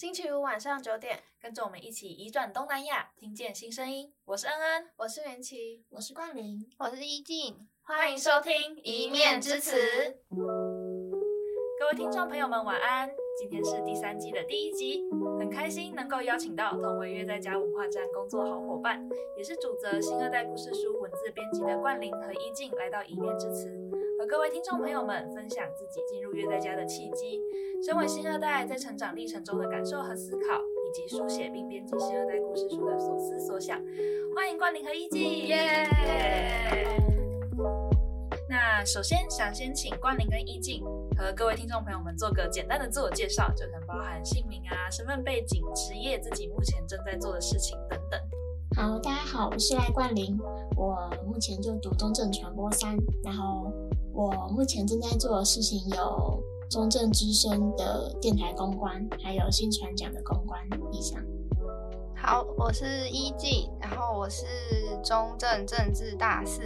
星期五晚上九点，跟着我们一起移转东南亚，听见新声音。我是恩恩，我是元琪，我是冠霖，我是依静。欢迎收听《一面之词》。各位听众朋友们，晚安。今天是第三季的第一集，很开心能够邀请到同为悦在家文化站工作好伙伴，也是主责新二代故事书文字编辑的冠霖和依静来到《一面之词》，和各位听众朋友们分享自己进入悦在家的契机，身为新二代在成长历程中的感受和思考，以及书写并编辑新二代故事书的所思所想。欢迎冠霖和依静，耶、yeah!！那首先想先请冠霖跟依静和各位听众朋友们做个简单的自我介绍，就能包含姓名啊、身份背景、职业、自己目前正在做的事情等等。好，大家好，我是赖冠霖，我目前就读中正传播三，然后我目前正在做的事情有中正之声的电台公关，还有新传奖的公关以上。好，我是依静，然后我是中正政治大四，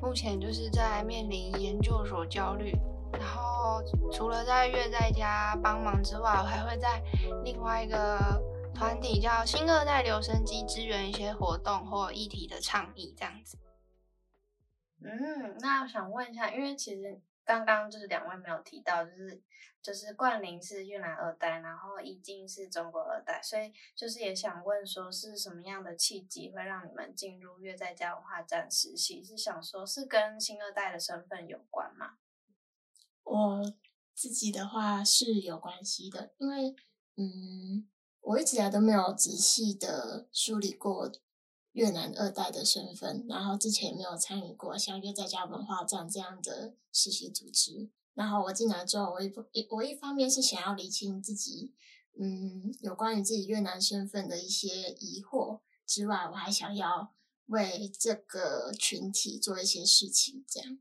目前就是在面临研究所焦虑，然后除了在月在家帮忙之外，我还会在另外一个团体叫新二代留声机支援一些活动或议题的倡议这样子。嗯，那我想问一下，因为其实刚刚就是两位没有提到，就是。就是冠霖是越南二代，然后依静是中国二代，所以就是也想问说，是什么样的契机会让你们进入越在家文化站实习？是想说，是跟新二代的身份有关吗？我自己的话是有关系的，因为嗯，我一直以来都没有仔细的梳理过越南二代的身份，然后之前也没有参与过像约在家文化站这样的实习组织。然后我进来之后，我一我一方面是想要理清自己，嗯，有关于自己越南身份的一些疑惑之外，我还想要为这个群体做一些事情。这样，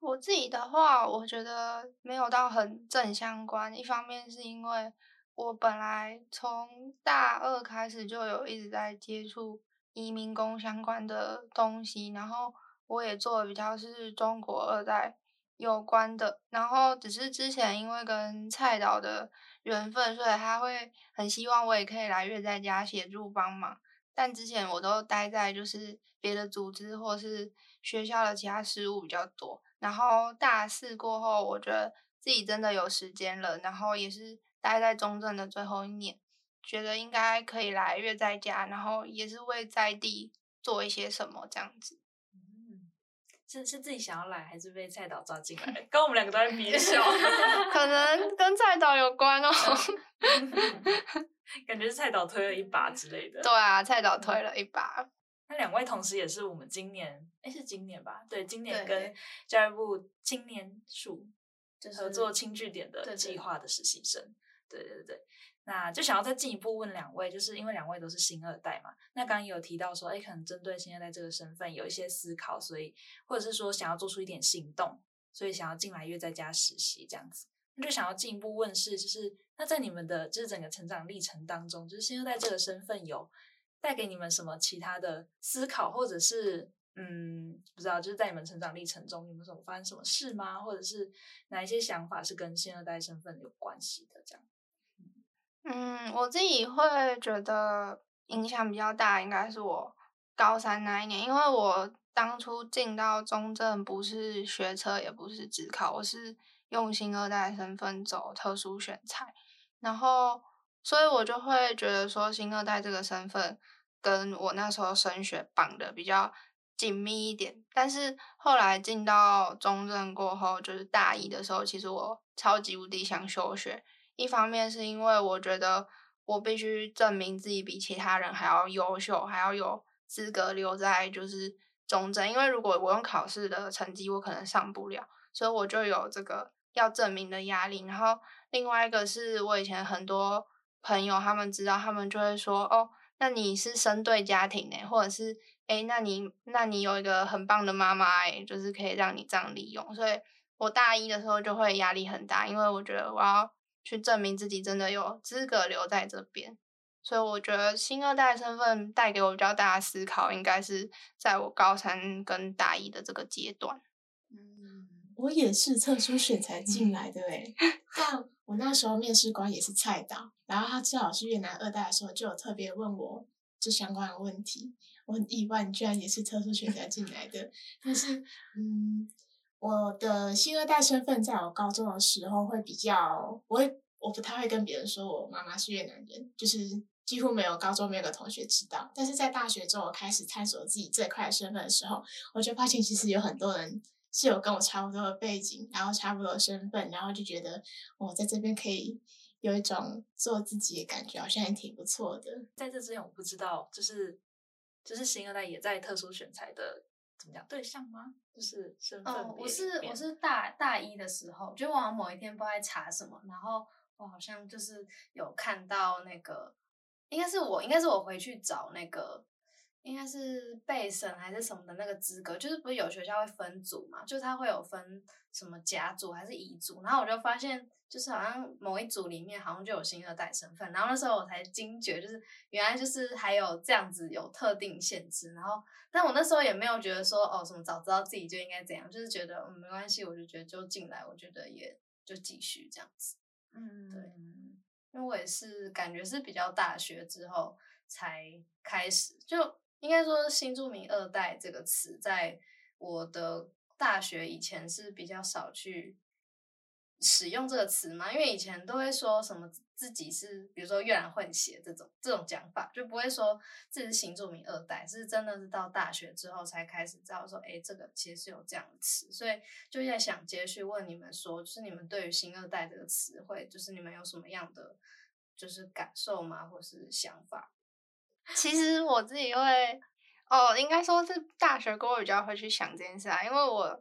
我自己的话，我觉得没有到很正相关。一方面是因为我本来从大二开始就有一直在接触移民工相关的东西，然后我也做的比较是中国二代。有关的，然后只是之前因为跟蔡导的缘分，所以他会很希望我也可以来月在家协助帮忙。但之前我都待在就是别的组织或是学校的其他事务比较多。然后大四过后，我觉得自己真的有时间了，然后也是待在中正的最后一年，觉得应该可以来月在家，然后也是为在地做一些什么这样子。是是自己想要来，还是被蔡导抓进来？跟我们两个都在憋笑，可能跟蔡导有关哦。感觉是蔡导推了一把之类的。对啊，蔡导推了一把。那两位同时也是我们今年，哎，是今年吧？对，今年跟教育部青年署就是合作轻据点的计划的实习生。对对对对。那就想要再进一步问两位，就是因为两位都是新二代嘛，那刚刚也有提到说，哎，可能针对新二代这个身份有一些思考，所以或者是说想要做出一点行动，所以想要进来悦在家实习这样子，那就想要进一步问是，就是那在你们的就是整个成长历程当中，就是新二代这个身份有带给你们什么其他的思考，或者是嗯，不知道就是在你们成长历程中，你们有什么发生什么事吗？或者是哪一些想法是跟新二代身份有关系的这样？嗯，我自己会觉得影响比较大，应该是我高三那一年，因为我当初进到中正不是学车，也不是指考，我是用新二代身份走特殊选材，然后所以我就会觉得说新二代这个身份跟我那时候升学绑的比较紧密一点，但是后来进到中正过后，就是大一的时候，其实我超级无敌想休学。一方面是因为我觉得我必须证明自己比其他人还要优秀，还要有资格留在就是中正，因为如果我用考试的成绩，我可能上不了，所以我就有这个要证明的压力。然后另外一个是我以前很多朋友他们知道，他们就会说哦，那你是生对家庭呢，或者是诶，那你那你有一个很棒的妈妈诶，就是可以让你这样利用。所以我大一的时候就会压力很大，因为我觉得我要。去证明自己真的有资格留在这边，所以我觉得新二代身份带给我比较大的思考，应该是在我高三跟大一的这个阶段。嗯，我也是特殊选才进来的诶，但我那时候面试官也是菜导，然后他知道我是越南二代的时候，就有特别问我这相关的问题。我很意外，你居然也是特殊选才进来的。但是，嗯，我的新二代身份，在我高中的时候会比较，我会我不太会跟别人说我妈妈是越南人，就是几乎没有高中没有个同学知道。但是在大学之后，我开始探索自己这块身份的时候，我就发现其实有很多人。是有跟我差不多的背景，然后差不多的身份，然后就觉得我在这边可以有一种做自己的感觉，好像也挺不错的。在这之前，我不知道，就是就是新二代也在特殊选材的怎么讲对象吗？就是身份。哦，我是我是大大一的时候，就我好像某一天不知道在查什么，然后我好像就是有看到那个，应该是我，应该是我回去找那个。应该是备审还是什么的那个资格，就是不是有学校会分组嘛？就他会有分什么甲组还是乙组，然后我就发现，就是好像某一组里面好像就有新二代身份，然后那时候我才惊觉，就是原来就是还有这样子有特定限制，然后但我那时候也没有觉得说哦什么早知道自己就应该怎样，就是觉得嗯没关系，我就觉得就进来，我觉得也就继续这样子，嗯，对，因为我也是感觉是比较大学之后才开始就。应该说“新著名二代”这个词，在我的大学以前是比较少去使用这个词嘛，因为以前都会说什么自己是，比如说越南混血这种这种讲法，就不会说自己是新住民二代，是真的是到大学之后才开始知道说，哎，这个其实是有这样的词，所以就在想接续问你们说，就是你们对于“新二代”这个词汇，就是你们有什么样的就是感受吗，或是想法？其实我自己会，哦，应该说是大学过后比较会去想这件事啊，因为我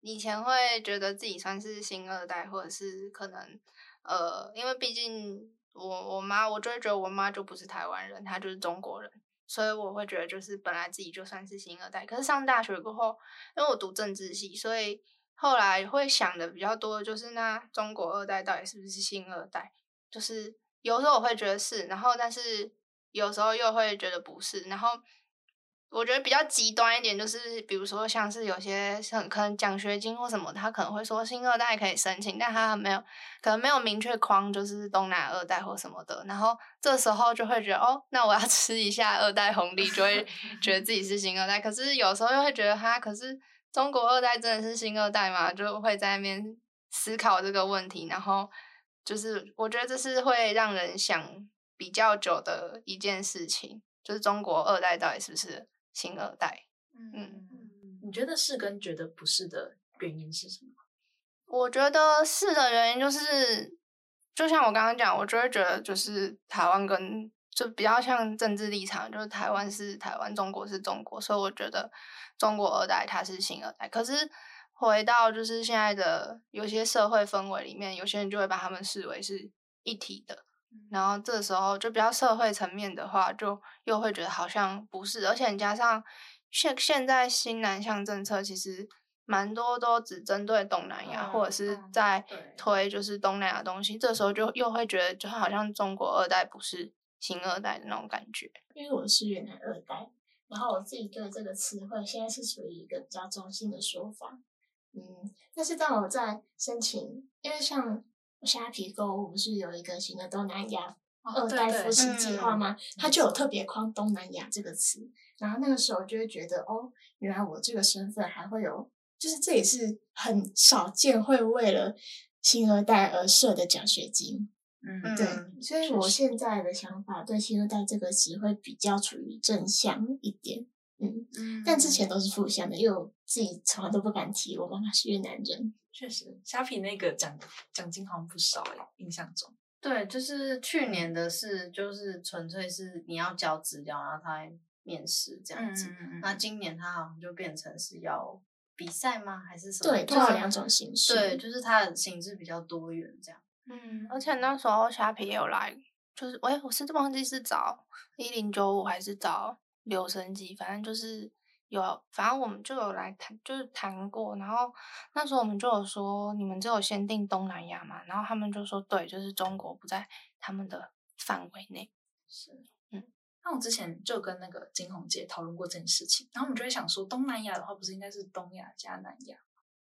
以前会觉得自己算是新二代，或者是可能，呃，因为毕竟我我妈，我就会觉得我妈就不是台湾人，她就是中国人，所以我会觉得就是本来自己就算是新二代。可是上大学过后，因为我读政治系，所以后来会想的比较多的就是那中国二代到底是不是新二代？就是有时候我会觉得是，然后但是。有时候又会觉得不是，然后我觉得比较极端一点，就是比如说像是有些很可能奖学金或什么，他可能会说新二代可以申请，但他没有可能没有明确框，就是东南二代或什么的，然后这时候就会觉得哦，那我要 吃一下二代红利，就会 觉得自己是新二代。可是有时候又会觉得哈，可是中国二代真的是新二代吗？就会在那边思考这个问题，然后就是我觉得这是会让人想。比较久的一件事情，就是中国二代到底是不是新二代？嗯，嗯，你觉得是跟觉得不是的原因是什么？我觉得是的原因就是，就像我刚刚讲，我就会觉得就是台湾跟就比较像政治立场，就是台湾是台湾，中国是中国，所以我觉得中国二代他是新二代。可是回到就是现在的有些社会氛围里面，有些人就会把他们视为是一体的。然后这时候就比较社会层面的话，就又会觉得好像不是，而且你加上现现在新南向政策其实蛮多都只针对东南亚，嗯、或者是在推就是东南亚东西，嗯、这时候就又会觉得就好像中国二代不是新二代的那种感觉。因为我是越南二代，然后我自己对这个词汇现在是属于一个比较中性的说法，嗯，但是当我在申请，因为像。虾皮购物不是有一个新的东南亚二代扶持计划吗？它就有特别框东南亚这个词，然后那个时候就会觉得，哦，原来我这个身份还会有，就是这也是很少见会为了新二代而设的奖学金。嗯，对，所以我现在的想法对新二代这个词会比较处于正向一点。嗯，但之前都是负向的，因为我自己从来都不敢提我妈妈是越南人。确实，虾皮那个奖奖金好像不少哎，印象中。对，就是去年的是，就是纯粹是你要交资料，然后他来面试这样子。嗯，那今年他好像就变成是要比赛吗？还是什么？对，就是两种形式。对，就是它的形式比较多元这样。嗯，而且那时候虾皮也有来，就是我我是忘记是找一零九五还是找。留声机，反正就是有，反正我们就有来谈，就是谈过。然后那时候我们就有说，你们只有先定东南亚嘛？然后他们就说，对，就是中国不在他们的范围内。是，嗯。那我之前就跟那个金红姐讨论过这件事情，然后我们就会想说，东南亚的话，不是应该是东亚加南亚？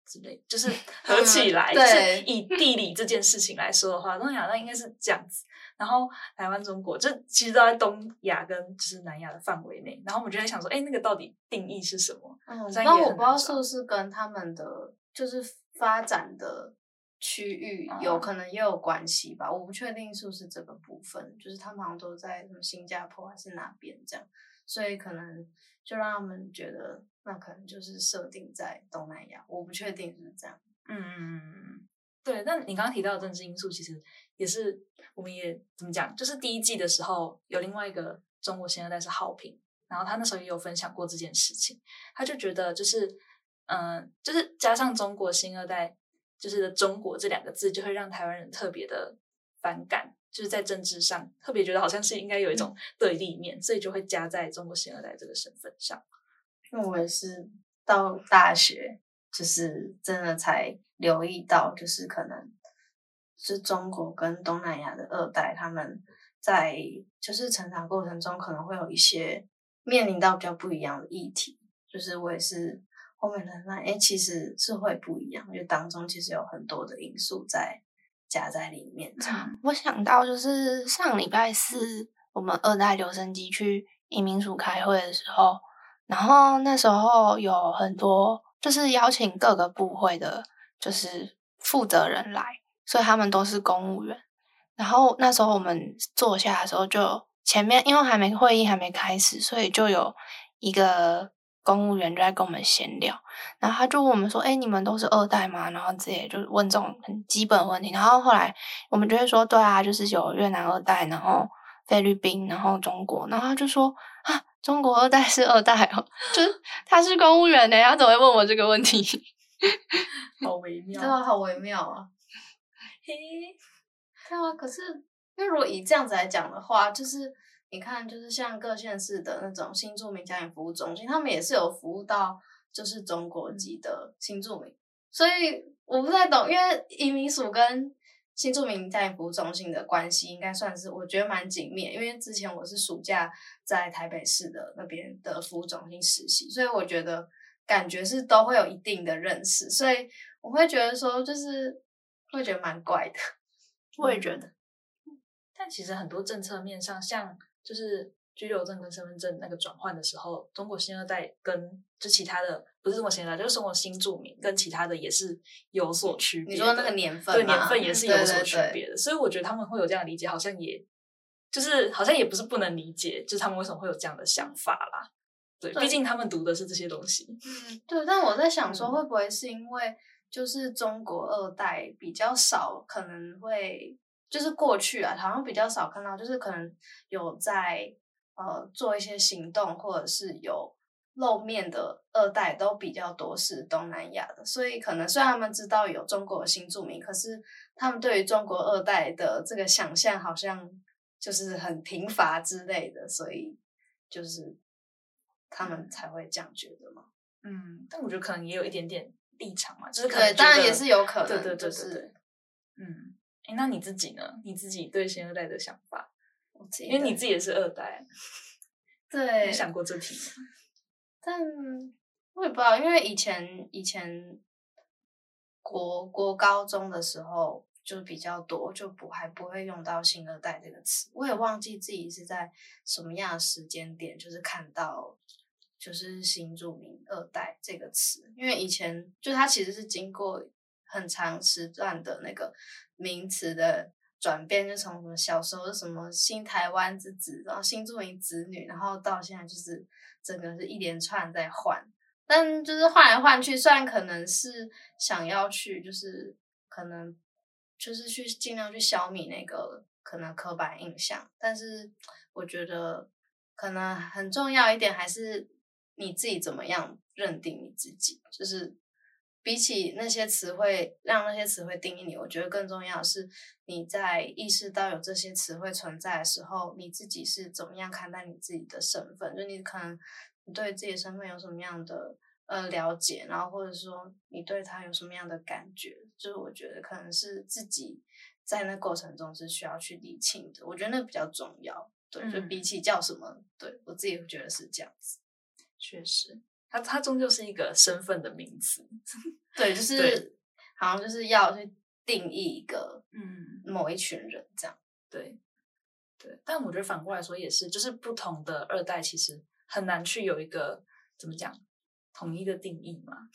之类，就是 合起来，嗯、就是以地理这件事情来说的话，东南亚那应该是这样子。然后台湾、中国，就其实都在东亚跟就是南亚的范围内。然后我们就在想说，哎，那个到底定义是什么？嗯，那我不知道是不是跟他们的就是发展的区域有可能也有关系吧？嗯、我不确定是不是这个部分，就是他们好像都在什么新加坡还是哪边这样，所以可能就让他们觉得。那可能就是设定在东南亚，我不确定是这样。嗯嗯嗯，对。那你刚刚提到的政治因素，其实也是我们也怎么讲？就是第一季的时候有另外一个中国新二代是浩平，然后他那时候也有分享过这件事情。他就觉得就是嗯、就是加上中国新二代，就是“中国”这两个字，就会让台湾人特别的反感，就是在政治上特别觉得好像是应该有一种对立面，嗯、所以就会加在中国新二代这个身份上。因为我也是到大学，就是真的才留意到，就是可能是中国跟东南亚的二代，他们在就是成长过程中可能会有一些面临到比较不一样的议题。就是我也是后面的那，哎，其实是会不一样，因为当中其实有很多的因素在夹在里面。我想到就是上礼拜四我们二代留声机去移民署开会的时候。然后那时候有很多，就是邀请各个部会的，就是负责人来，所以他们都是公务员。然后那时候我们坐下的时候，就前面因为还没会议还没开始，所以就有一个公务员就在跟我们闲聊。然后他就问我们说：“哎，你们都是二代吗？”然后直接就问这种很基本的问题。然后后来我们就会说：“对啊，就是有越南二代，然后菲律宾，然后中国。”然后他就说：“啊。”中国二代是二代哦，就是他是公务员呢，他怎么会问我这个问题？好微妙，对啊，好微妙啊！嘿，对啊，可是因为如果以这样子来讲的话，就是你看，就是像各县市的那种新住民家庭服务中心，他们也是有服务到就是中国籍的新住民，所以我不太懂，因为移民署跟新住民家庭服务中心的关系应该算是我觉得蛮紧密，因为之前我是暑假在台北市的那边的服务中心实习，所以我觉得感觉是都会有一定的认识，所以我会觉得说就是会觉得蛮怪的。我也觉得，但其实很多政策面上，像就是。居留证跟身份证那个转换的时候，中国新二代跟就其他的不是中国新二代，就是中国新住民跟其他的也是有所区别。你说那个年份，对年份也是有所区别的，对对对，所以我觉得他们会有这样的理解，好像也就是好像也不是不能理解，就是他们为什么会有这样的想法啦。对，对毕竟他们读的是这些东西。嗯，对。但我在想说，会不会是因为就是中国二代比较少，可能会就是过去啊，好像比较少看到，就是可能有在。呃，做一些行动或者是有露面的二代都比较多，是东南亚的，所以可能虽然他们知道有中国的新住民，可是他们对于中国二代的这个想象好像就是很贫乏之类的，所以就是他们才会这样觉得嘛。嗯，但我觉得可能也有一点点立场嘛，就是可能对，当然也是有可能，对对对对哎，那你自己呢？你自己对新二代的想法？因为你自己也是二代，对，有想过这题吗？但我也不知道，因为以前以前国国高中的时候就比较多，就不还不会用到“新二代”这个词。我也忘记自己是在什么样的时间点，就是看到就是“新著名二代”这个词，因为以前就它其实是经过很长时段的那个名词的。转变就从什么小时候是什么新台湾之子，然后新住民子女，然后到现在就是整个是一连串在换，但就是换来换去，虽然可能是想要去，就是可能就是去尽量去消弭那个可能刻板印象，但是我觉得可能很重要一点还是你自己怎么样认定你自己，就是。比起那些词汇，让那些词汇定义你，我觉得更重要的是你在意识到有这些词汇存在的时候，你自己是怎么样看待你自己的身份？就你可能你对自己的身份有什么样的呃了解，然后或者说你对他有什么样的感觉？就是我觉得可能是自己在那过程中是需要去理清的。我觉得那比较重要。对，就比起叫什么，对我自己会觉得是这样子。确实。它它终究是一个身份的名词。对，就是好像就是要去定义一个嗯某一群人这样。对对，但我觉得反过来说也是，就是不同的二代其实很难去有一个怎么讲统一的定义嘛。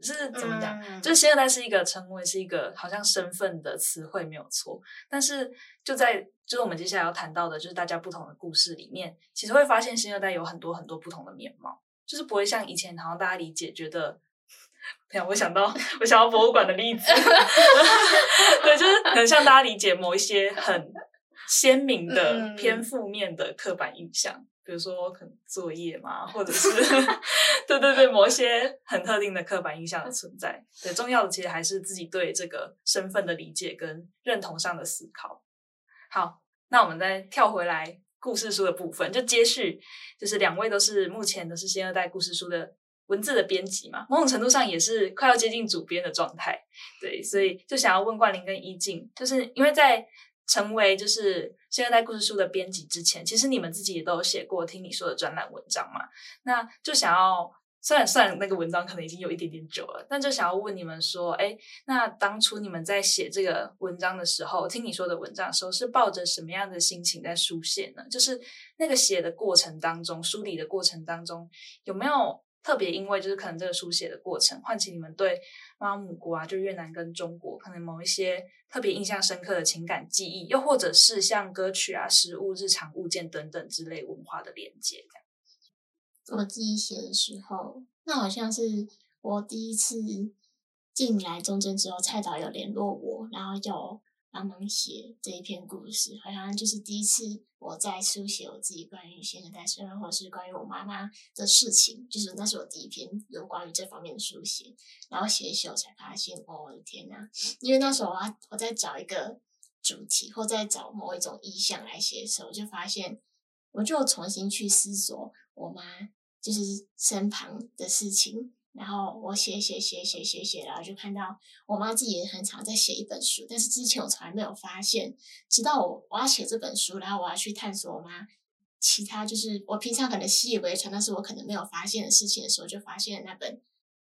是怎么讲？嗯、就是新二代是一个称谓，是一个好像身份的词汇，没有错。但是就在就是我们接下来要谈到的，就是大家不同的故事里面，其实会发现新二代有很多很多不同的面貌，就是不会像以前好像大家理解觉得，哎呀，我想到我想到博物馆的例子，对，就是很像大家理解某一些很鲜明的偏负面的刻板印象。比如说，可能作业嘛，或者是 对对对，某一些很特定的刻板印象的存在。对，重要的其实还是自己对这个身份的理解跟认同上的思考。好，那我们再跳回来故事书的部分，就接续，就是两位都是目前都是新二代故事书的文字的编辑嘛，某种程度上也是快要接近主编的状态。对，所以就想要问冠霖跟依静，就是因为在。成为就是新二代故事书的编辑之前，其实你们自己也都有写过听你说的专栏文章嘛？那就想要，虽然算那个文章可能已经有一点点久了，但就想要问你们说，哎，那当初你们在写这个文章的时候，听你说的文章的时候，是抱着什么样的心情在书写呢？就是那个写的过程当中，梳理的过程当中，有没有特别因为就是可能这个书写的过程，唤起你们对妈妈母国啊，就越南跟中国，可能某一些。特别印象深刻的情感记忆，又或者是像歌曲啊、食物、日常物件等等之类文化的连接，这样。我自己写的时候，那好像是我第一次进来中正之后，蔡导有联络我，然后叫我。帮忙写这一篇故事，好像就是第一次我在书写我自己关于新二代身，或者是关于我妈妈的事情，就是那是我第一篇有关于这方面的书写。然后写一写，我才发现，哦，我的天哪！因为那时候我我在找一个主题，或在找某一种意象来写的时候，我就发现，我就重新去思索我妈就是身旁的事情。然后我写写写写写写，然后就看到我妈自己也很常在写一本书，但是之前我从来没有发现，直到我我要写这本书，然后我要去探索我妈其他就是我平常可能习以为常，但是我可能没有发现的事情的时候，就发现那本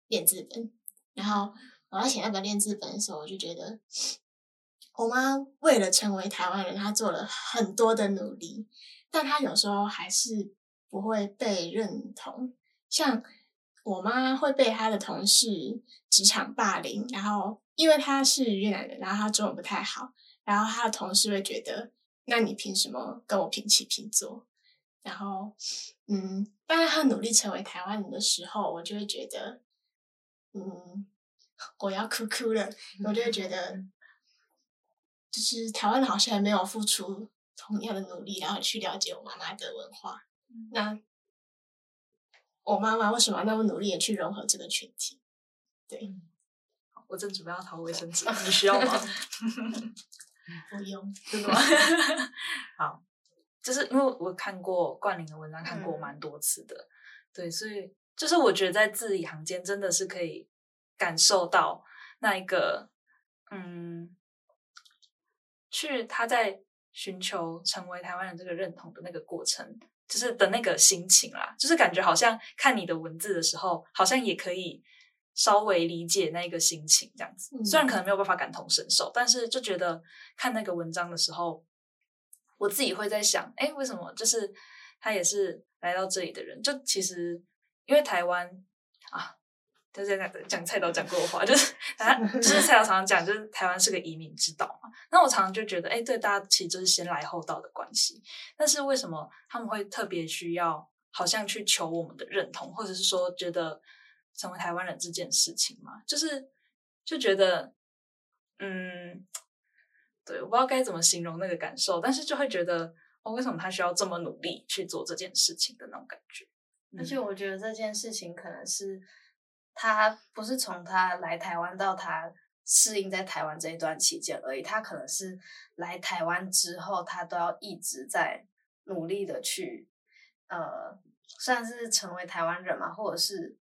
练字本。然后我要写那本练字本的时候，我就觉得我妈为了成为台湾人，她做了很多的努力，但她有时候还是不会被认同，像。我妈会被她的同事职场霸凌，然后因为她是越南人，然后她中文不太好，然后她的同事会觉得，那你凭什么跟我平起平坐？然后，嗯，当她努力成为台湾人的时候，我就会觉得，嗯，我要哭哭了，我就会觉得，就是台湾人好像还没有付出同样的努力，然后去了解我妈妈的文化，那。我妈妈为什么那么努力的去融合这个群体？对，我正准备要掏卫生纸，你需要吗？不用，真的吗？好，就是因为我看过冠霖的文章，看过蛮多次的，嗯、对，所以就是我觉得在字里行间真的是可以感受到那一个，嗯，去他在寻求成为台湾人这个认同的那个过程。就是的那个心情啦，就是感觉好像看你的文字的时候，好像也可以稍微理解那个心情这样子。虽然可能没有办法感同身受，但是就觉得看那个文章的时候，我自己会在想，哎，为什么就是他也是来到这里的人？就其实因为台湾啊。就在讲讲蔡导讲过的话，就是 他就是蔡导常常讲，就是台湾是个移民之岛嘛。那我常常就觉得，哎，对，大家其实就是先来后到的关系。但是为什么他们会特别需要，好像去求我们的认同，或者是说觉得成为台湾人这件事情嘛？就是就觉得，嗯，对，我不知道该怎么形容那个感受，但是就会觉得，哦，为什么他需要这么努力去做这件事情的那种感觉？而且我觉得这件事情可能是。他不是从他来台湾到他适应在台湾这一段期间而已，他可能是来台湾之后，他都要一直在努力的去，呃，算是成为台湾人嘛，或者是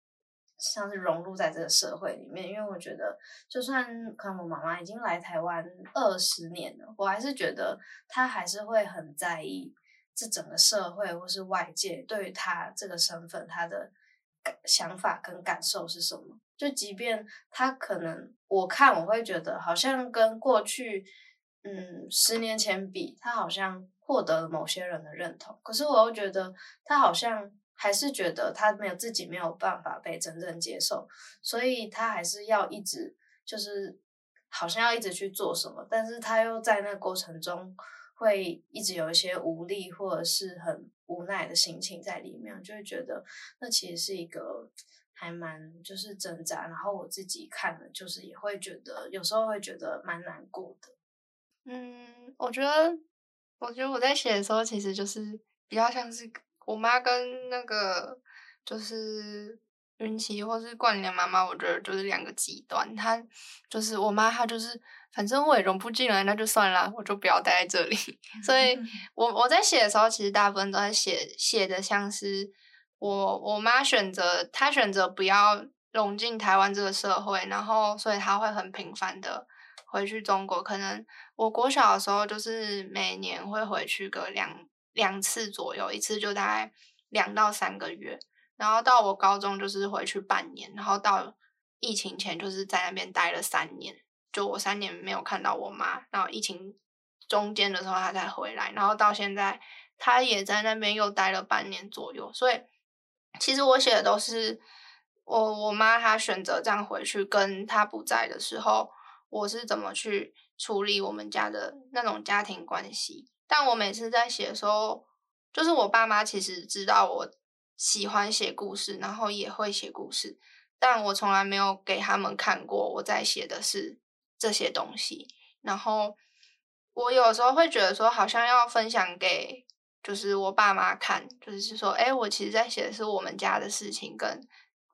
像是融入在这个社会里面。因为我觉得，就算可能我妈妈已经来台湾二十年了，我还是觉得她还是会很在意这整个社会或是外界对于她这个身份，她的。想法跟感受是什么。就即便他可能我看我会觉得好像跟过去嗯十年前比，他好像获得了某些人的认同，可是我又觉得他好像还是觉得他没有自己没有办法被真正接受，所以他还是要一直就是好像要一直去做什么，但是他又在那个过程中。会一直有一些无力或者是很无奈的心情在里面，就会觉得那其实是一个还蛮就是挣扎。然后我自己看了，就是也会觉得有时候会觉得蛮难过的。嗯，我觉得，我觉得我在写的时候，其实就是比较像是我妈跟那个就是。孕期或是冠霖妈妈，我觉得就是两个极端。她就是我妈，她就是反正我也融不进来，那就算了，我就不要待在这里。所以我我在写的时候，其实大部分都在写写的像是我我妈选择，她选择不要融进台湾这个社会，然后所以她会很频繁的回去中国。可能我国小的时候，就是每年会回去个两两次左右，一次就大概两到三个月。然后到我高中就是回去半年，然后到疫情前就是在那边待了三年，就我三年没有看到我妈，然后疫情中间的时候她才回来，然后到现在她也在那边又待了半年左右，所以其实我写的都是我我妈她选择这样回去，跟她不在的时候，我是怎么去处理我们家的那种家庭关系。但我每次在写的时候，就是我爸妈其实知道我。喜欢写故事，然后也会写故事，但我从来没有给他们看过我在写的是这些东西。然后我有时候会觉得说，好像要分享给就是我爸妈看，就是说，诶，我其实在写的是我们家的事情，跟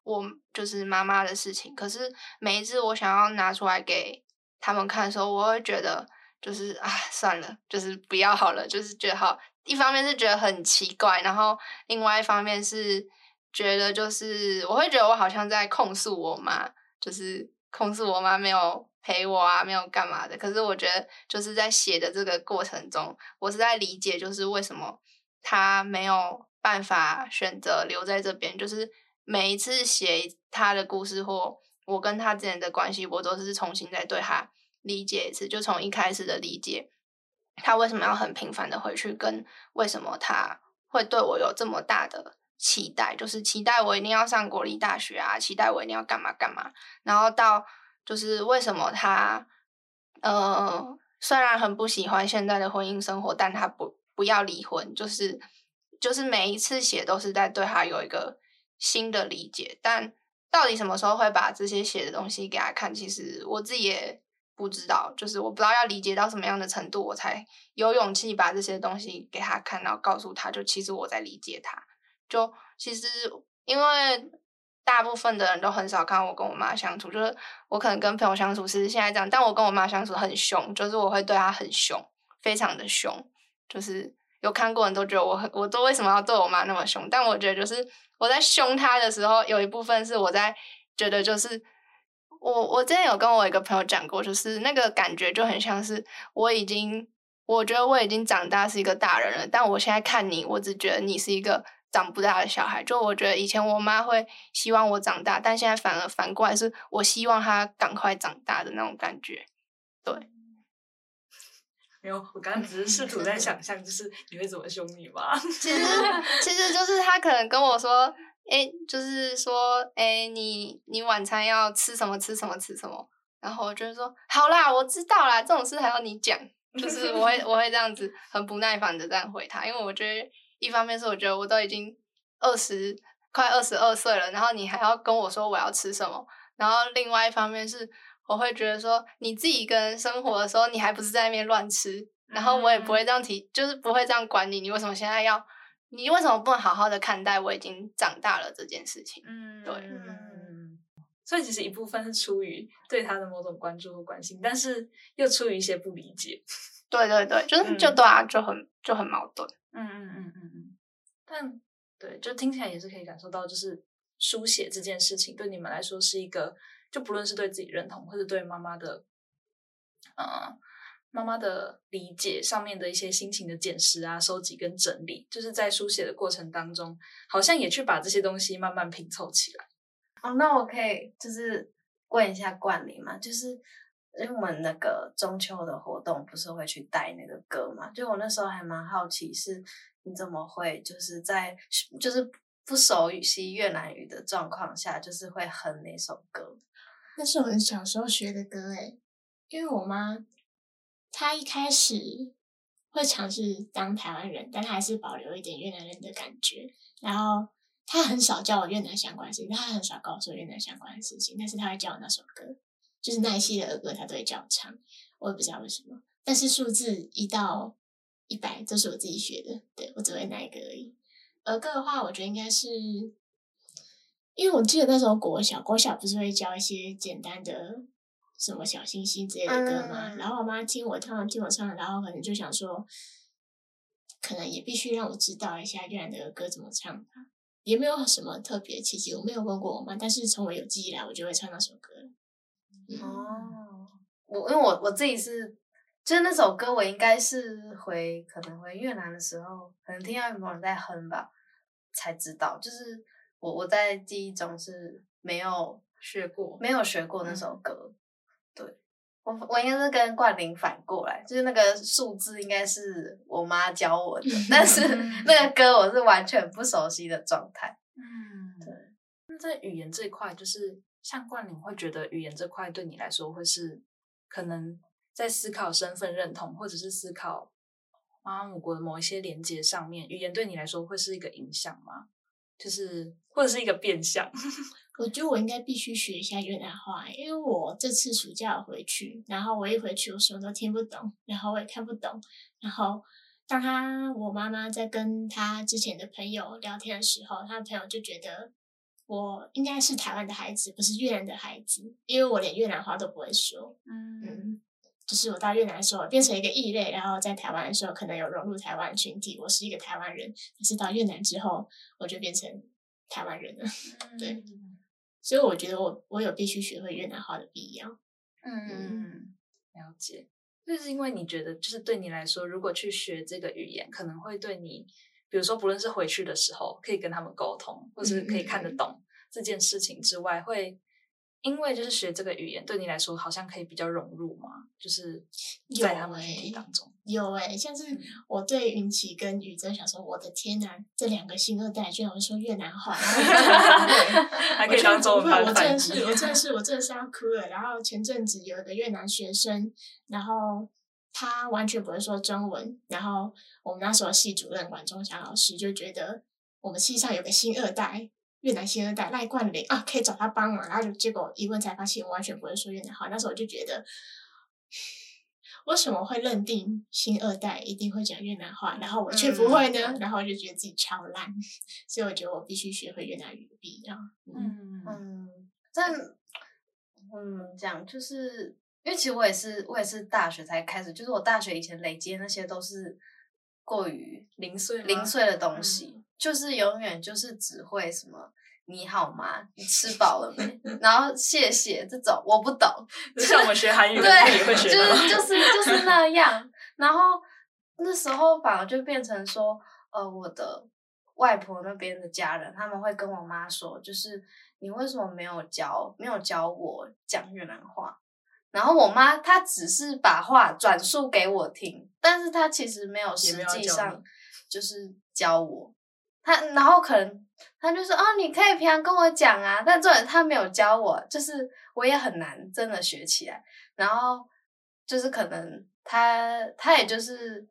我就是妈妈的事情。可是每一次我想要拿出来给他们看的时候，我会觉得就是啊，算了，就是不要好了，就是觉得好。一方面是觉得很奇怪，然后另外一方面是觉得就是我会觉得我好像在控诉我妈，就是控诉我妈没有陪我啊，没有干嘛的。可是我觉得就是在写的这个过程中，我是在理解就是为什么他没有办法选择留在这边。就是每一次写他的故事或我跟他之间的关系，我都是重新再对他理解一次，就从一开始的理解。他为什么要很频繁的回去？跟为什么他会对我有这么大的期待？就是期待我一定要上国立大学啊，期待我一定要干嘛干嘛。然后到就是为什么他呃虽然很不喜欢现在的婚姻生活，但他不不要离婚。就是就是每一次写都是在对他有一个新的理解。但到底什么时候会把这些写的东西给他看？其实我自己也。不知道，就是我不知道要理解到什么样的程度，我才有勇气把这些东西给他看，然后告诉他就其实我在理解他。就其实因为大部分的人都很少看我跟我妈相处，就是我可能跟朋友相处是现在这样，但我跟我妈相处很凶，就是我会对她很凶，非常的凶。就是有看过人都觉得我很，我都为什么要对我妈那么凶？但我觉得就是我在凶她的时候，有一部分是我在觉得就是。我我之前有跟我一个朋友讲过，就是那个感觉就很像是我已经，我觉得我已经长大是一个大人了，但我现在看你，我只觉得你是一个长不大的小孩。就我觉得以前我妈会希望我长大，但现在反而反过来是我希望她赶快长大的那种感觉。对，没有，我刚刚只是试图在想象，就是你会怎么凶你妈。其实其实就是他可能跟我说。哎，就是说，哎，你你晚餐要吃什么？吃什么？吃什么？然后我就说，好啦，我知道啦，这种事还要你讲。就是我会我会这样子很不耐烦的这样回他，因为我觉得一方面是我觉得我都已经二十快二十二岁了，然后你还要跟我说我要吃什么，然后另外一方面是我会觉得说你自己一个人生活的时候，你还不是在那边乱吃，然后我也不会这样提，就是不会这样管你，你为什么现在要？你为什么不能好好的看待我已经长大了这件事情？嗯，对，嗯，所以其实一部分是出于对他的某种关注和关心，但是又出于一些不理解。对对对，就是就对啊，就很就很矛盾。嗯嗯嗯嗯嗯。但对，就听起来也是可以感受到，就是书写这件事情对你们来说是一个，就不论是对自己认同，或者对妈妈的，呃妈妈的理解上面的一些心情的检视啊、收集跟整理，就是在书写的过程当中，好像也去把这些东西慢慢拼凑起来。哦，那我可以就是问一下冠霖嘛，就是因为我们那个中秋的活动不是会去带那个歌嘛？就我那时候还蛮好奇，是你怎么会就是在就是不熟悉越南语的状况下，就是会哼那首歌？那是我们小时候学的歌诶，因为我妈。她一开始会尝试当台湾人，但她还是保留一点越南人的感觉。然后他很少教我越南相关事情，他很少告诉我越南相关的事情。但是他会教我那首歌，就是那一系的儿歌，他都会教我唱。我也不知道为什么。但是数字一到一百都是我自己学的，对，我只会那一个而已。儿歌的话，我觉得应该是，因为我记得那时候国小，国小不是会教一些简单的。什么小星星之类的歌嘛，然后我妈听我唱，听我唱，然后可能就想说，可能也必须让我知道一下越南的歌怎么唱吧。也没有什么特别契机，我没有问过我妈，但是从我有记忆来，我就会唱那首歌。嗯、哦，我因为我我自己是，就是那首歌，我应该是回可能回越南的时候，可能听到有人在哼吧，才知道。就是我我在记忆中是没有 学过，没有学过那首歌。嗯对，我我应该是跟冠霖反过来，就是那个数字应该是我妈教我的，但是 那个歌我是完全不熟悉的状态。嗯，对。那在语言这一块，就是像冠霖会觉得语言这块对你来说会是可能在思考身份认同，或者是思考妈妈母国的某一些连接上面，语言对你来说会是一个影响吗？就是或者是一个变相？我觉得我应该必须学一下越南话，因为我这次暑假回去，然后我一回去，我什么都听不懂，然后我也看不懂。然后当他我妈妈在跟他之前的朋友聊天的时候，他的朋友就觉得我应该是台湾的孩子，不是越南的孩子，因为我连越南话都不会说。嗯嗯，就是我到越南的时候变成一个异类，然后在台湾的时候可能有融入台湾群体，我是一个台湾人。但是到越南之后，我就变成台湾人了。对。所以我觉得我我有必须学会越南话的必要。嗯，嗯，了解。就是因为你觉得，就是对你来说，如果去学这个语言，可能会对你，比如说不论是回去的时候可以跟他们沟通，或是可以看得懂这件事情之外，嗯、会。因为就是学这个语言对你来说好像可以比较融入嘛，就是在他们群体当中有诶、欸欸，像是我对云奇跟宇珍想说，我的天呐，这两个新二代居然会说越南话 还可以当中文我真的是，我真的是，我真的是要哭了。然后前阵子有一个越南学生，然后他完全不会说中文，然后我们那时候系主任管中祥老师就觉得我们系上有个新二代。越南新二代赖冠霖啊，可以找他帮忙，然后就结果一问才发现我完全不会说越南话。那时候我就觉得，为什么会认定新二代一定会讲越南话，然后我却不会呢？嗯、然后我就觉得自己超烂，所以我觉得我必须学会越南语的必要。嗯嗯，但嗯讲就是，因为其实我也是我也是大学才开始，就是我大学以前累积的那些都是过于零碎零碎的东西。嗯就是永远就是只会什么你好吗？你吃 饱了没？然后谢谢这种我不懂，就像我们学韩语对，也会学就是就是就是 那样。然后那时候反而就变成说，呃，我的外婆那边的家人他们会跟我妈说，就是你为什么没有教没有教我讲越南话？然后我妈她只是把话转述给我听，但是她其实没有实际上就是教我。她然后可能她就说哦，你可以平常跟我讲啊，但重点她没有教我，就是我也很难真的学起来。然后就是可能她她也就是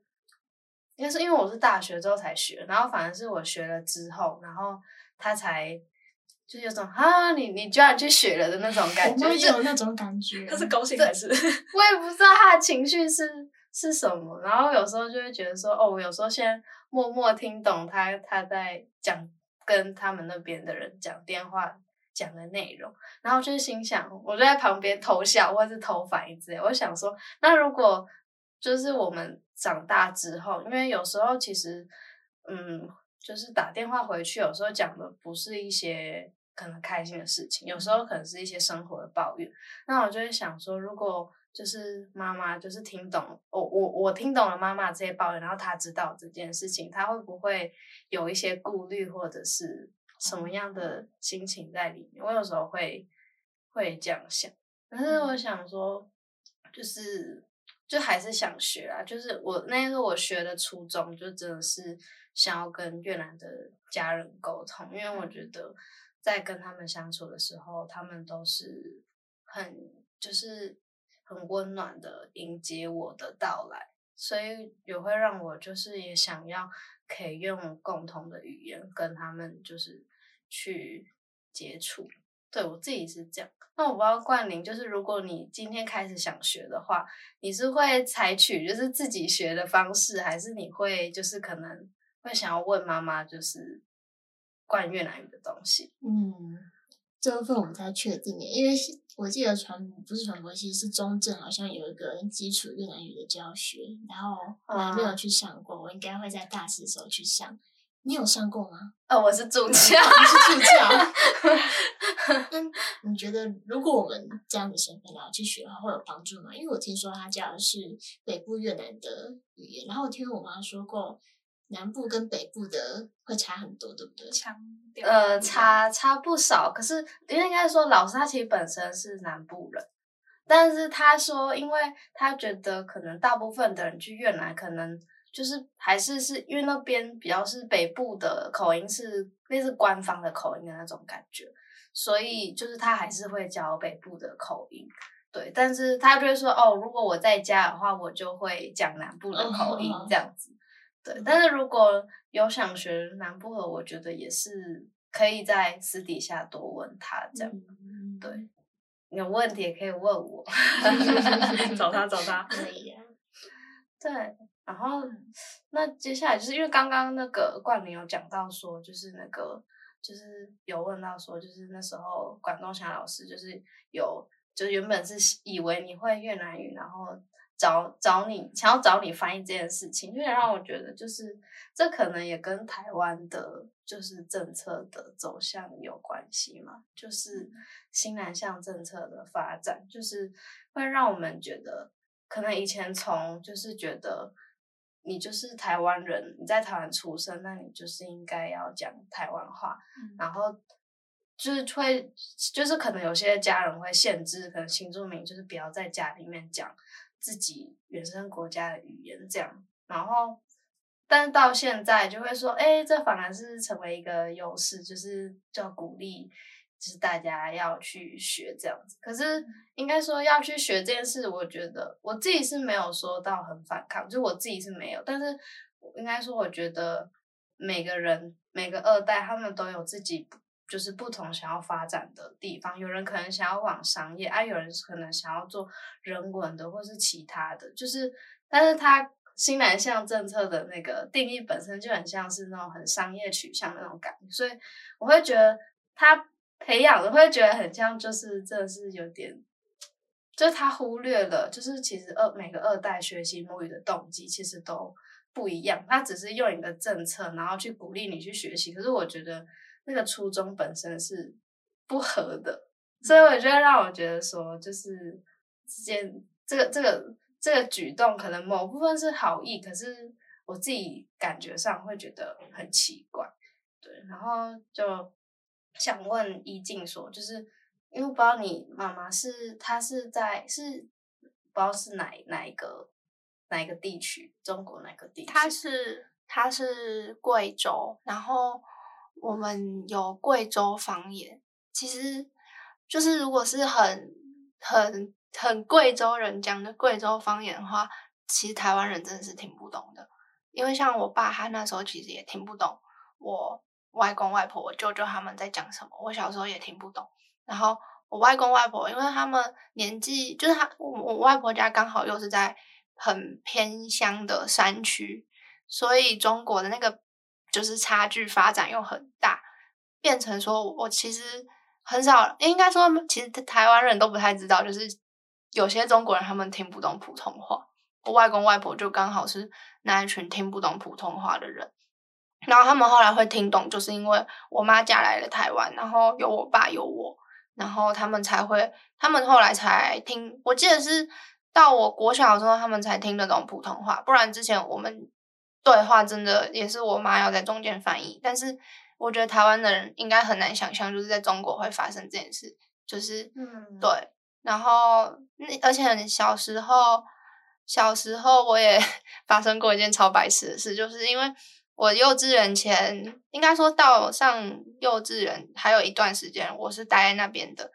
应该是因为我是大学之后才学，然后反而是我学了之后，然后他才就有种啊，你你居然去学了的那种感觉，我也有那种感觉。他是高兴还是？我也不知道他的情绪是是什么。然后有时候就会觉得说，哦，我有时候先。默默听懂他他在讲，跟他们那边的人讲电话讲的内容，然后就心想，我就在旁边偷笑或是偷反应之类。我想说，那如果就是我们长大之后，因为有时候其实，嗯，就是打电话回去，有时候讲的不是一些可能开心的事情，有时候可能是一些生活的抱怨。那我就会想说，如果就是妈妈就是听懂我我我听懂了妈妈这些抱怨，然后她知道这件事情，她会不会有一些顾虑或者是什么样的心情在里面？我有时候会会这样想，但是我想说，就是就还是想学啊，就是我那个我学的初衷就真的是想要跟越南的家人沟通，因为我觉得在跟他们相处的时候，他们都是很就是。很温暖的迎接我的到来，所以也会让我就是也想要可以用共同的语言跟他们就是去接触。对，我自己是这样。那我不知道冠霖，就是如果你今天开始想学的话，你是会采取就是自己学的方式，还是你会就是可能会想要问妈妈就是关于越南语的东西？嗯，这部分我不太确定耶，因为。我记得传不是传播系，是中正好像有一个基础越南语的教学，然后我还没有去上过，我应该会在大四的时候去上。你有上过吗？呃、哦，我是助教，你是助教。那你觉得，如果我们这样的身份然后去学的话，会有帮助吗？因为我听说他教的是北部越南的语言，然后我听我妈说过。南部跟北部的会差很多，对不对？强调呃，差差不少。可是因为应该说，老师他其实本身是南部人，但是他说，因为他觉得可能大部分的人去越南，可能就是还是是因为那边比较是北部的口音，是类似官方的口音的那种感觉，所以就是他还是会教北部的口音。对，但是他就会说，哦，如果我在家的话，我就会讲南部的口音这样子。对，但是如果有想学南部的，我觉得也是可以在私底下多问他这样。嗯、对，有问题也可以问我，找他找他。可以啊。对，然后那接下来就是因为刚刚那个冠霖有讲到说，就是那个就是有问到说，就是那时候管仲祥老师就是有，就是原本是以为你会越南语，然后。找找你，想要找你翻译这件事情，就让我觉得，就是这可能也跟台湾的，就是政策的走向有关系嘛。就是新南向政策的发展，就是会让我们觉得，可能以前从就是觉得你就是台湾人，你在台湾出生，那你就是应该要讲台湾话，嗯、然后就是会，就是可能有些家人会限制，可能新住民就是不要在家里面讲。自己原生国家的语言这样，然后，但是到现在就会说，哎，这反而是成为一个优势，就是叫鼓励，就是大家要去学这样子。可是应该说要去学这件事，我觉得我自己是没有说到很反抗，就我自己是没有。但是应该说，我觉得每个人每个二代他们都有自己。就是不同想要发展的地方，有人可能想要往商业，啊，有人可能想要做人文的，或是其他的。就是，但是他新南向政策的那个定义本身就很像是那种很商业取向那种感觉，所以我会觉得他培养的会觉得很像，就是真的是有点，就是他忽略了，就是其实二每个二代学习母语的动机其实都不一样，他只是用一个政策，然后去鼓励你去学习，可是我觉得。那个初衷本身是不合的，所以我觉得让我觉得说，就是之间这个这个这个举动，可能某部分是好意，可是我自己感觉上会觉得很奇怪，对。然后就想问依静说，就是因为不知道你妈妈是她是在是不知道是哪哪一个哪一个地区，中国哪个地区？她是她是贵州，然后。我们有贵州方言，其实就是如果是很很很贵州人讲的贵州方言的话，其实台湾人真的是听不懂的。因为像我爸，他那时候其实也听不懂我外公外婆、我舅舅他们在讲什么。我小时候也听不懂。然后我外公外婆，因为他们年纪就是他，我我外婆家刚好又是在很偏乡的山区，所以中国的那个。就是差距发展又很大，变成说我其实很少，应该说其实台湾人都不太知道，就是有些中国人他们听不懂普通话。我外公外婆就刚好是那一群听不懂普通话的人，然后他们后来会听懂，就是因为我妈嫁来了台湾，然后有我爸有我，然后他们才会，他们后来才听。我记得是到我国小的时候，他们才听得懂普通话，不然之前我们对话真的也是我妈要在中间翻译。但是我觉得台湾的人应该很难想象，就是在中国会发生这件事，就是嗯，对。然后那而且小时候，小时候我也 发生过一件超白痴的事，就是因为我幼稚园前，应该说到上幼稚园还有一段时间，我是待在那边的。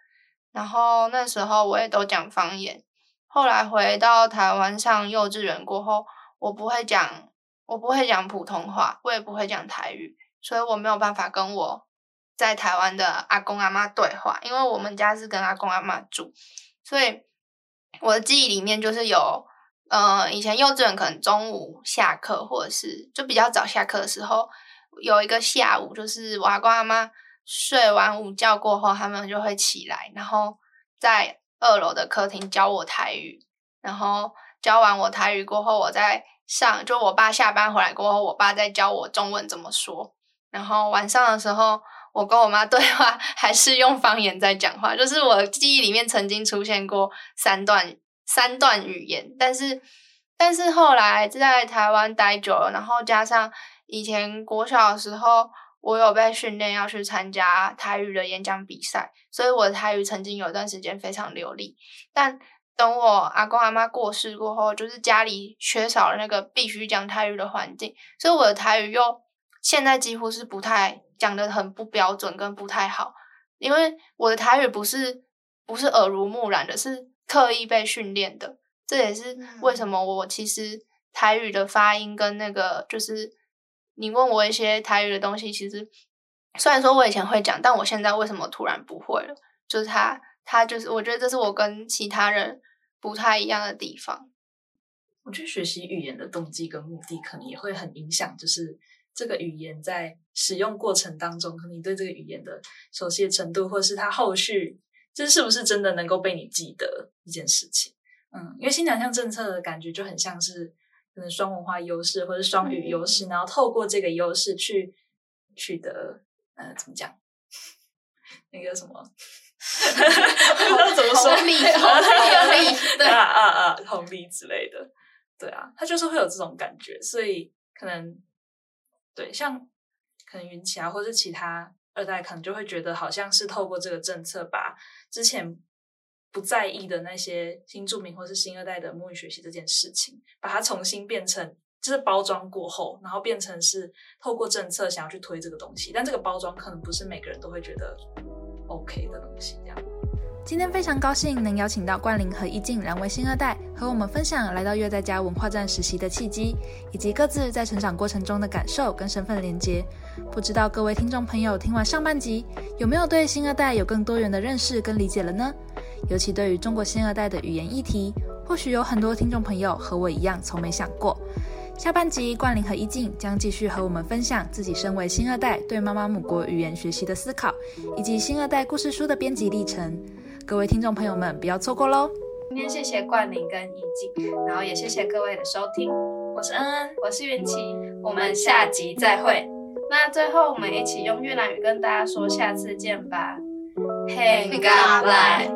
然后那时候我也都讲方言。后来回到台湾上幼稚园过后，我不会讲，我不会讲普通话，我也不会讲台语，所以我没有办法跟我在台湾的阿公阿妈对话，因为我们家是跟阿公阿妈住，所以我的记忆里面就是有，呃，以前幼稚园可能中午下课，或者是就比较早下课的时候，有一个下午，就是我阿公阿妈睡完午觉过后，他们就会起来，然后在。二楼的客厅教我台语，然后教完我台语过后，我再上，就我爸下班回来过后，我爸再教我中文怎么说。然后晚上的时候，我跟我妈对话 还是用方言在讲话，就是我记忆里面曾经出现过三段三段语言，但是但是后来在台湾待久了，然后加上以前国小的时候。我有被训练要去参加台语的演讲比赛，所以我的台语曾经有一段时间非常流利。但等我阿公阿妈过世过后，就是家里缺少了那个必须讲台语的环境，所以我的台语又现在几乎是不太讲得很不标准跟不太好。因为我的台语不是不是耳濡目染的，是刻意被训练的。这也是为什么我其实台语的发音跟那个就是。你问我一些台语的东西，其实虽然说我以前会讲，但我现在为什么突然不会了？就是他，他就是，我觉得这是我跟其他人不太一样的地方。我觉得学习语言的动机跟目的，可能也会很影响，就是这个语言在使用过程当中，可能你对这个语言的熟悉的程度，或是它后续，这是不是真的能够被你记得一件事情？嗯，因为新两项政策的感觉就很像是。可能双文化优势或者双语优势，嗯、然后透过这个优势去取得，呃，怎么讲？那个什么？不知道怎么说？红利，红利，对啊啊啊，红利之类的，对啊，他就是会有这种感觉，所以可能对，像可能云奇啊，或是其他二代，可能就会觉得好像是透过这个政策，把之前。不在意的那些新住民或是新二代的母语学习这件事情，把它重新变成就是包装过后，然后变成是透过政策想要去推这个东西，但这个包装可能不是每个人都会觉得 OK 的东西。这样，今天非常高兴能邀请到冠霖和一静两位新二代和我们分享来到乐在家文化站实习的契机，以及各自在成长过程中的感受跟身份连接。不知道各位听众朋友听完上半集，有没有对新二代有更多元的认识跟理解了呢？尤其对于中国新二代的语言议题，或许有很多听众朋友和我一样从没想过。下半集，冠霖和一静将继续和我们分享自己身为新二代对妈妈母国语言学习的思考，以及新二代故事书的编辑历程。各位听众朋友们，不要错过喽！今天谢谢冠霖跟一静，然后也谢谢各位的收听。我是恩恩，我是云奇，我们下集再会。那最后，我们一起用越南语跟大家说下次见吧。Hẹn gặp lại